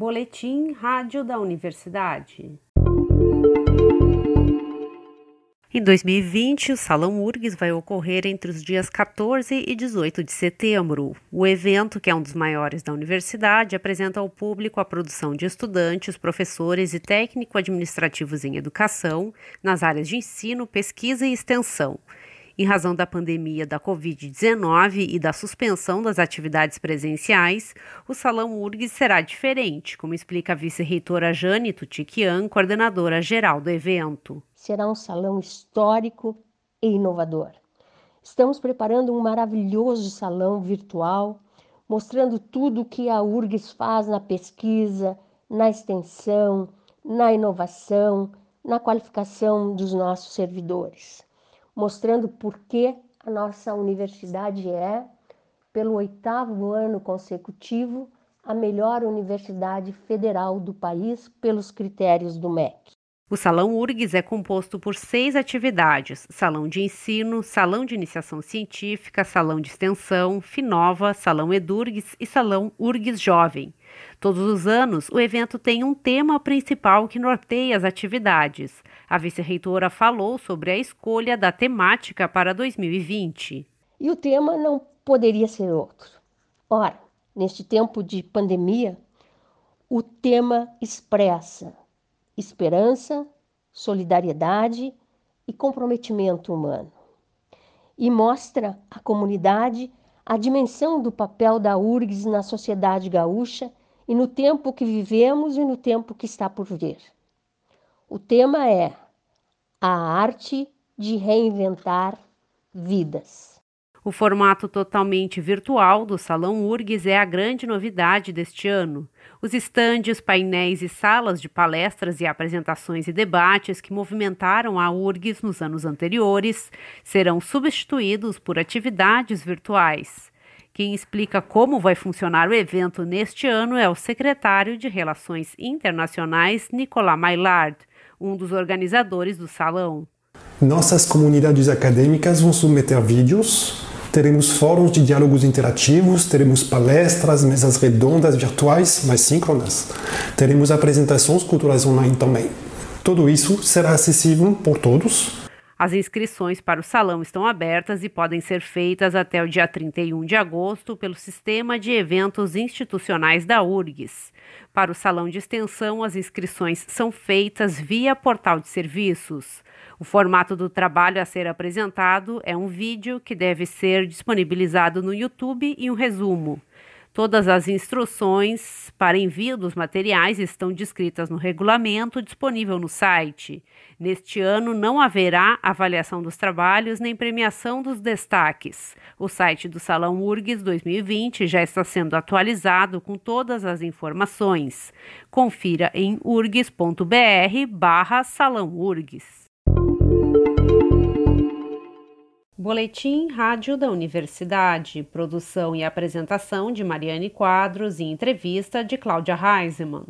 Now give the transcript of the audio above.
Boletim Rádio da Universidade. Em 2020, o Salão URGS vai ocorrer entre os dias 14 e 18 de setembro. O evento, que é um dos maiores da universidade, apresenta ao público a produção de estudantes, professores e técnico-administrativos em educação, nas áreas de ensino, pesquisa e extensão. Em razão da pandemia da Covid-19 e da suspensão das atividades presenciais, o Salão URGS será diferente, como explica a vice-reitora Jane Tutiquian, coordenadora geral do evento. Será um salão histórico e inovador. Estamos preparando um maravilhoso salão virtual, mostrando tudo o que a URGS faz na pesquisa, na extensão, na inovação, na qualificação dos nossos servidores mostrando por que a nossa universidade é, pelo oitavo ano consecutivo, a melhor universidade federal do país pelos critérios do MEC. O Salão URGS é composto por seis atividades: Salão de Ensino, Salão de Iniciação Científica, Salão de Extensão, Finova, Salão Edurgs e Salão URGS Jovem. Todos os anos, o evento tem um tema principal que norteia as atividades. A vice-reitora falou sobre a escolha da temática para 2020. E o tema não poderia ser outro. Ora, neste tempo de pandemia, o tema expressa esperança, solidariedade e comprometimento humano. E mostra à comunidade a dimensão do papel da URGS na sociedade gaúcha e no tempo que vivemos e no tempo que está por vir. O tema é a arte de reinventar vidas. O formato totalmente virtual do Salão URGS é a grande novidade deste ano. Os estandes, painéis e salas de palestras e apresentações e debates que movimentaram a URGS nos anos anteriores serão substituídos por atividades virtuais. Quem explica como vai funcionar o evento neste ano é o secretário de Relações Internacionais, Nicolas Maillard, um dos organizadores do salão. Nossas comunidades acadêmicas vão submeter vídeos Teremos fóruns de diálogos interativos, teremos palestras, mesas redondas virtuais, mais síncronas. Teremos apresentações culturais online também. Tudo isso será acessível por todos. As inscrições para o salão estão abertas e podem ser feitas até o dia 31 de agosto pelo Sistema de Eventos Institucionais da URGS. Para o salão de extensão, as inscrições são feitas via portal de serviços. O formato do trabalho a ser apresentado é um vídeo que deve ser disponibilizado no YouTube e um resumo. Todas as instruções para envio dos materiais estão descritas no regulamento disponível no site. Neste ano não haverá avaliação dos trabalhos nem premiação dos destaques. O site do Salão URGS 2020 já está sendo atualizado com todas as informações. Confira em urgs.br/barra Salão URGS. Boletim Rádio da Universidade, produção e apresentação de Mariane Quadros e entrevista de Cláudia Reisemann.